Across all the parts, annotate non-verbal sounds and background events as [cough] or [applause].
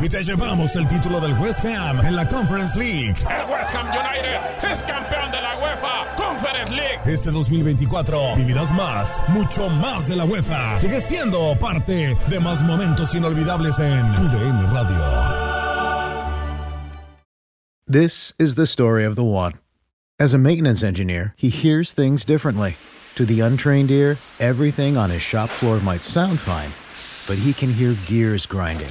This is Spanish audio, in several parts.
Y te llevamos el título del West Ham en la Conference League. El West Ham United es campeón de la UEFA Conference League. Este 2024 vivirás más, mucho más de la UEFA. Sigue siendo parte de más momentos inolvidables en tu DN Radio. This is the story of the one. As a maintenance engineer, he hears things differently. To the untrained ear, everything on his shop floor might sound fine, but he can hear gears grinding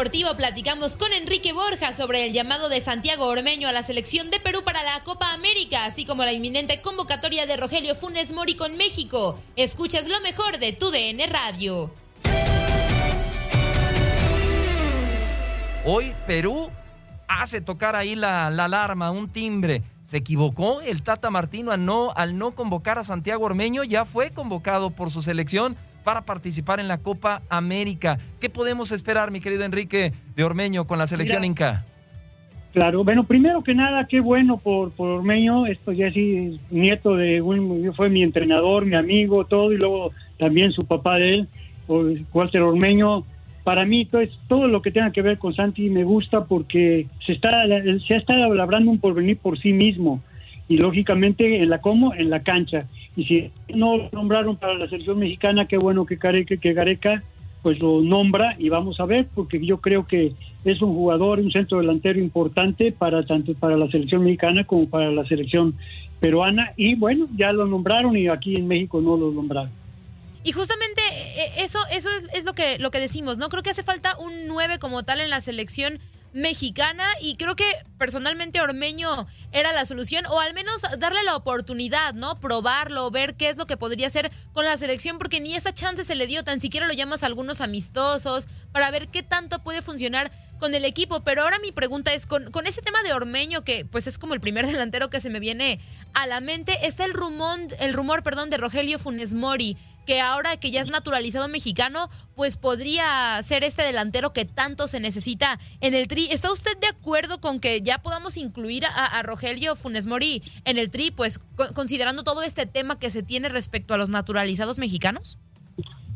Deportivo platicamos con Enrique Borja sobre el llamado de Santiago Ormeño a la selección de Perú para la Copa América, así como la inminente convocatoria de Rogelio Funes Mori con México. Escuchas lo mejor de tu DN Radio. Hoy Perú hace tocar ahí la, la alarma, un timbre. Se equivocó el Tata Martino al no, al no convocar a Santiago Ormeño, ya fue convocado por su selección para participar en la Copa América. ¿Qué podemos esperar, mi querido Enrique de Ormeño, con la selección Mira, Inca? Claro, bueno, primero que nada, qué bueno por, por Ormeño, esto ya sí, nieto de un, fue mi entrenador, mi amigo, todo, y luego también su papá de él, Walter Ormeño. Para mí, pues, todo lo que tenga que ver con Santi me gusta porque se está se ha estado labrando un porvenir por sí mismo y lógicamente en la como en la cancha y si no lo nombraron para la selección mexicana qué bueno que Gareca que Gareca pues lo nombra y vamos a ver porque yo creo que es un jugador un centro delantero importante para tanto para la selección mexicana como para la selección peruana y bueno ya lo nombraron y aquí en México no lo nombraron Y justamente eh, eso, eso es, es lo que lo que decimos, ¿no? Creo que hace falta un 9 como tal en la selección mexicana y creo que personalmente Ormeño era la solución o al menos darle la oportunidad, ¿no? Probarlo, ver qué es lo que podría hacer con la selección porque ni esa chance se le dio, tan siquiera lo llamas a algunos amistosos para ver qué tanto puede funcionar con el equipo, pero ahora mi pregunta es con, ese tema de Ormeño que pues es como el primer [laughs] delantero que se me viene a la mente, está el rumor, el rumor, perdón, de Rogelio Funes Mori que ahora que ya es naturalizado mexicano, pues podría ser este delantero que tanto se necesita en el tri. ¿Está usted de acuerdo con que ya podamos incluir a, Rogelio Funes Mori en el tri, pues co- considerando todo este tema que se tiene respecto a los naturalizados mexicanos?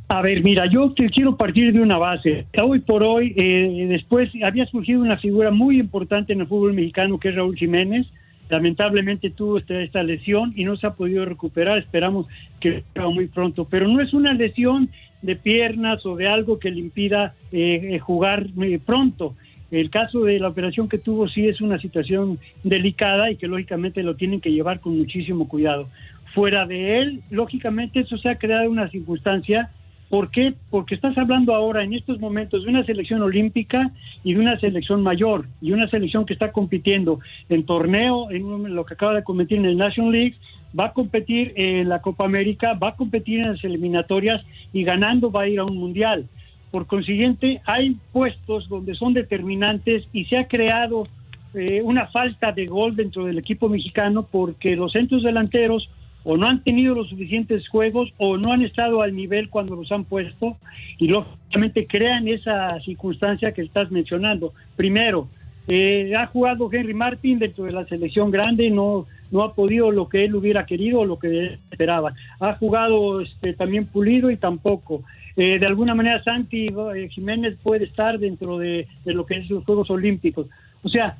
A ver, mira, yo te quiero partir de una base. Hoy por hoy, eh, después había surgido una figura muy importante en el fútbol mexicano que es Raúl Jiménez. Lamentablemente tuvo esta, esta lesión y no se ha podido recuperar. Esperamos que sea muy pronto. Pero no es una lesión de piernas o de algo que le impida eh, eh, jugar eh, pronto. El caso de la operación que tuvo sí es una situación delicada y que lógicamente lo tienen que llevar con muchísimo cuidado. Fuera de él, lógicamente eso se ha creado una circunstancia ¿Por qué? Porque estás hablando ahora, en estos momentos, de una selección olímpica y de una selección mayor, y una selección que está compitiendo en torneo, en lo que acaba de competir en el National League, va a competir en la Copa América, va a competir en las eliminatorias y ganando va a ir a un mundial. Por consiguiente, hay puestos donde son determinantes y se ha creado eh, una falta de gol dentro del equipo mexicano porque los centros delanteros o no han tenido los suficientes juegos o no han estado al nivel cuando los han puesto y lógicamente crean esa circunstancia que estás mencionando. Primero, eh, ha jugado Henry Martin dentro de la selección grande, no, no ha podido lo que él hubiera querido o lo que esperaba. Ha jugado este, también Pulido y tampoco. Eh, de alguna manera Santi eh, Jiménez puede estar dentro de, lo que es los Juegos Olímpicos. O sea,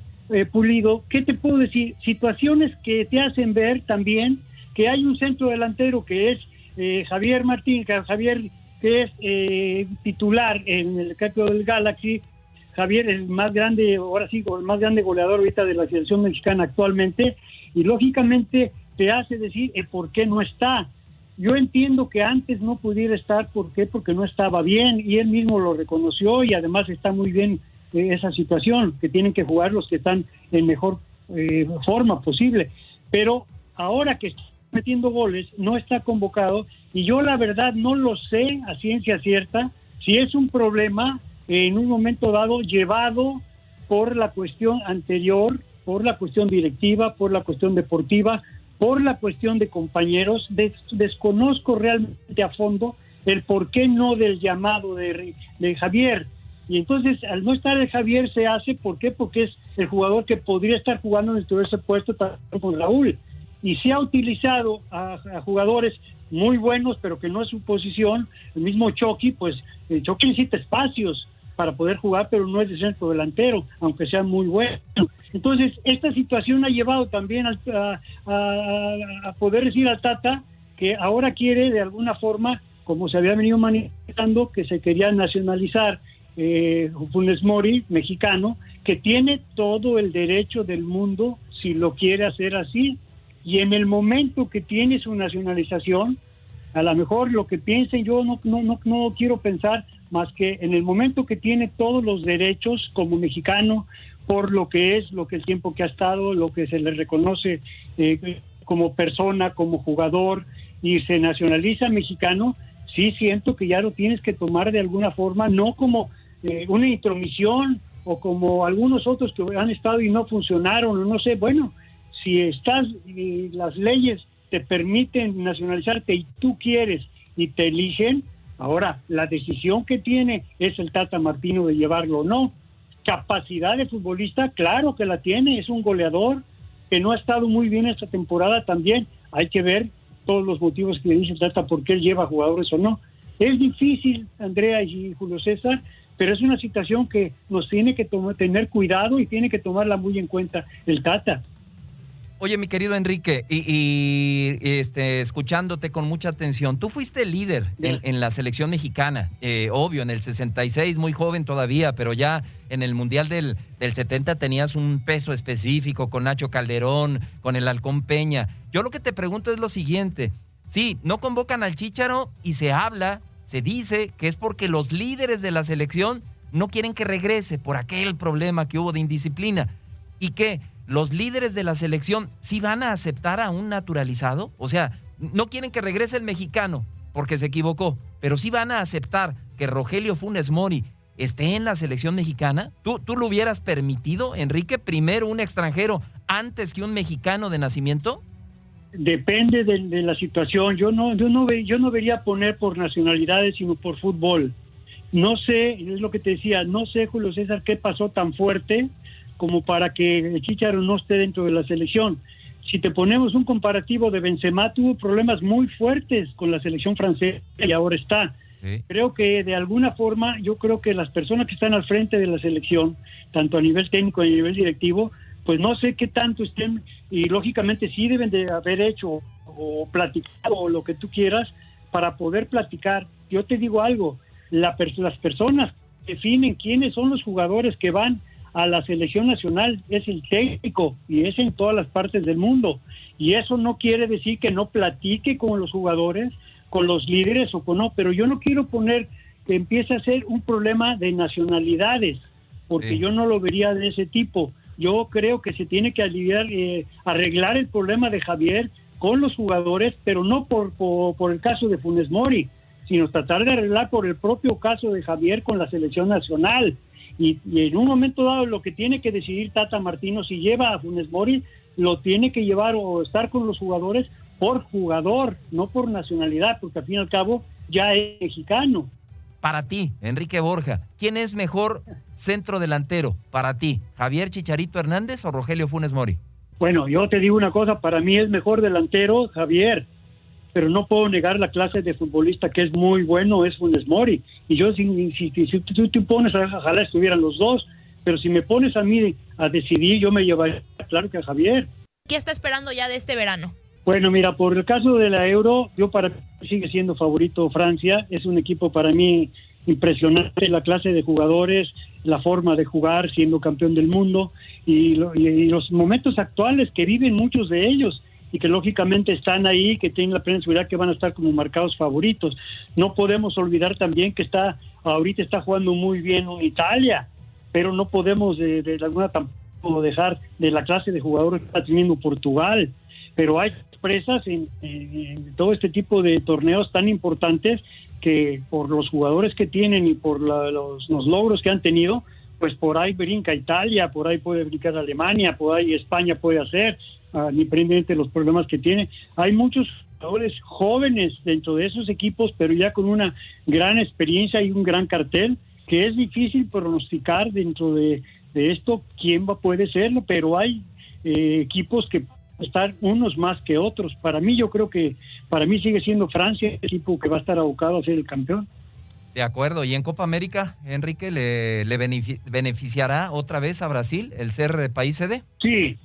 Pulido, ¿qué te puedo decir? Situaciones que te hacen ver también que hay un centro delantero que es eh, Javier Martín, Javier que es eh, titular en el equipo del Galaxy, Javier es el más grande, ahora sí, el más grande goleador ahorita de la selección mexicana actualmente, y lógicamente te hace decir eh, por qué no está. Yo entiendo que antes no pudiera estar, ¿por qué? Porque no estaba bien, y él mismo lo reconoció, y además está muy bien esa situación, que tienen que jugar los que están en mejor forma posible. Pero ahora que metiendo goles, no está convocado y yo la verdad no lo sé a ciencia cierta si es un problema en un momento dado llevado por la cuestión anterior, por la cuestión directiva, por la cuestión deportiva, por la cuestión de compañeros. desconozco realmente a fondo el por qué no del llamado de, Javier. Y entonces, al no estar el Javier, se hace, ¿por qué? Porque es el jugador que podría estar jugando en ese puesto con Raúl y se ha utilizado a, jugadores muy buenos, pero que no es su posición. El mismo Chucky, pues Chucky necesita espacios para poder jugar, pero no es de centro delantero, aunque sea muy bueno. Entonces, esta situación ha llevado también a, a, poder decir al Tata que ahora quiere de alguna forma, como se había venido manifestando, que se quería nacionalizar eh, Funes Mori, mexicano, que tiene todo el derecho del mundo si lo quiere hacer así, y en el momento que tiene su nacionalización, a lo mejor lo que piensen, yo no, no, no, quiero pensar más que en el momento que tiene todos los derechos como mexicano, por lo que es, lo que el tiempo que ha estado, lo que se le reconoce eh, como persona, como jugador, y se nacionaliza mexicano, sí siento que ya lo tienes que tomar de alguna forma, no como eh, una intromisión o como algunos otros que han estado y no funcionaron, no sé, bueno, si estás y las leyes te permiten nacionalizarte y tú quieres y te eligen, ahora la decisión que tiene es el Tata Martino de llevarlo o no. Capacidad de futbolista, claro que la tiene, es un goleador que no ha estado muy bien esta temporada también. Hay que ver todos los motivos que dice el Tata por qué él lleva jugadores o no. Es difícil, Andrea y Julio César, pero es una situación que nos tiene que tener cuidado y tiene que tomarla muy en cuenta el Tata. Oye, mi querido Enrique, y, este, escuchándote con mucha atención, tú fuiste líder en, la selección mexicana, eh, obvio, en el 66, muy joven todavía, pero ya en el Mundial del, del 70 tenías un peso específico con Nacho Calderón, con el Halcón Peña. Yo lo que te pregunto es lo siguiente, sí, no convocan al Chícharo y se habla, se dice que es porque los líderes de la selección no quieren que regrese por aquel problema que hubo de indisciplina. Y que los líderes de la selección sí van a aceptar a un naturalizado? O sea, no quieren que regrese el mexicano porque se equivocó, pero sí van a aceptar que Rogelio Funes Mori esté en la selección mexicana. ¿Tú, tú lo hubieras permitido, Enrique, primero un extranjero antes que un mexicano de nacimiento? Depende de, la situación. Yo no, yo no, yo no vería poner por nacionalidades, sino por fútbol. No sé, es lo que te decía, no sé, Julio César, qué pasó tan fuerte como para que Chicharo no esté dentro de la selección. Si te ponemos un comparativo de Benzema, tuvo problemas muy fuertes con la selección francesa y ahora está. Creo que de alguna forma, yo creo que las personas que están al frente de la selección, tanto a nivel técnico y a nivel directivo, pues no sé qué tanto estén, y lógicamente sí deben de haber hecho o platicado o lo que tú quieras para poder platicar. Yo te digo algo, la, las personas definen quiénes son los jugadores que van a la selección nacional es el técnico y es en todas las partes del mundo. Y eso no quiere decir que no platique con los jugadores, con los líderes o con no, pero yo no quiero poner que empiece a ser un problema de nacionalidades, porque yo no lo vería de ese tipo. Yo creo que se tiene que aliviar, eh, arreglar el problema de Javier con los jugadores, pero no por, por, por el caso de Funes Mori, sino tratar de arreglar por el propio caso de Javier con la selección nacional. Y, en un momento dado lo que tiene que decidir Tata Martino si lleva a Funes Mori, lo tiene que llevar o estar con los jugadores por jugador, no por nacionalidad, porque al fin y al cabo ya es mexicano. Para ti, Enrique Borja, ¿quién es mejor centro delantero para ti? ¿Javier Chicharito Hernández o Rogelio Funes Mori? Bueno, yo te digo una cosa, para mí es mejor delantero Javier, pero no puedo negar la clase de futbolista que es muy bueno, es Funes Mori. Y yo, si, si, si, tú te pones, ojalá estuvieran los dos, pero si me pones a mí a decidir, yo me llevaría, claro que a Javier. ¿Qué está esperando ya de este verano? Bueno, mira, por el caso de la Euro, yo para mí sigue siendo favorito Francia, es un equipo para mí impresionante, la clase de jugadores, la forma de jugar siendo campeón del mundo y, y los momentos actuales que viven muchos de ellos y que lógicamente están ahí, que tienen la plena seguridad que van a estar como marcados favoritos. No podemos olvidar también que está ahorita está jugando muy bien en Italia, pero no podemos de, de alguna tampoco dejar de la clase de jugadores que está teniendo Portugal. Pero hay presas en, todo este tipo de torneos tan importantes que por los jugadores que tienen y por los, los logros que han tenido, pues por ahí brinca Italia, por ahí puede brincar Alemania, por ahí España puede hacer, independientemente de los problemas que tiene. Hay muchos jugadores jóvenes dentro de esos equipos, pero ya con una gran experiencia y un gran cartel, que es difícil pronosticar dentro de, esto quién va puede serlo, pero hay eh, equipos que estar unos más que otros. Para mí yo creo que para mí sigue siendo Francia el equipo que va a estar abocado a ser el campeón. De acuerdo. ¿Y en Copa América, Enrique, le, le beneficiará otra vez a Brasil el ser país sede? Sí,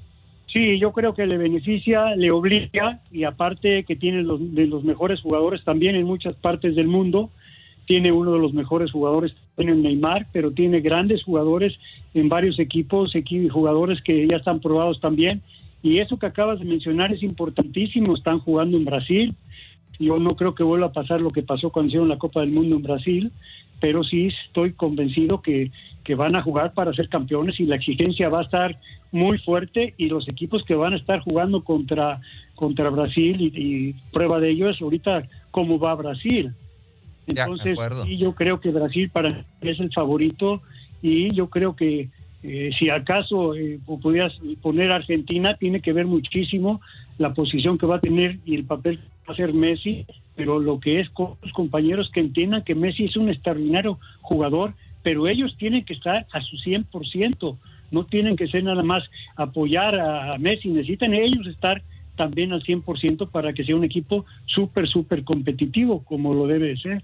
Sí, yo creo que le beneficia, le obliga y aparte que tiene los, de los mejores jugadores también en muchas partes del mundo. Tiene uno de los mejores jugadores en Neymar, pero tiene grandes jugadores en varios equipos, jugadores que ya están probados también. Y eso que acabas de mencionar es importantísimo. Están jugando en Brasil. Yo no creo que vuelva a pasar lo que pasó cuando hicieron la Copa del Mundo en Brasil, pero sí estoy convencido que, que van a jugar para ser campeones y la exigencia va a estar muy fuerte y los equipos que van a estar jugando contra, contra Brasil y, prueba de ello es ahorita cómo va Brasil. Entonces, y yo creo que Brasil para es el favorito y yo creo que eh, si acaso eh, pudieras poner Argentina, tiene que ver muchísimo la posición que va a tener y el papel que va a hacer Messi, pero lo que es con los compañeros que entiendan que Messi es un extraordinario jugador, pero ellos tienen que estar a su 100%, no tienen que ser nada más apoyar a, Messi, necesitan ellos estar también al 100% para que sea un equipo súper, súper competitivo, como lo debe ser.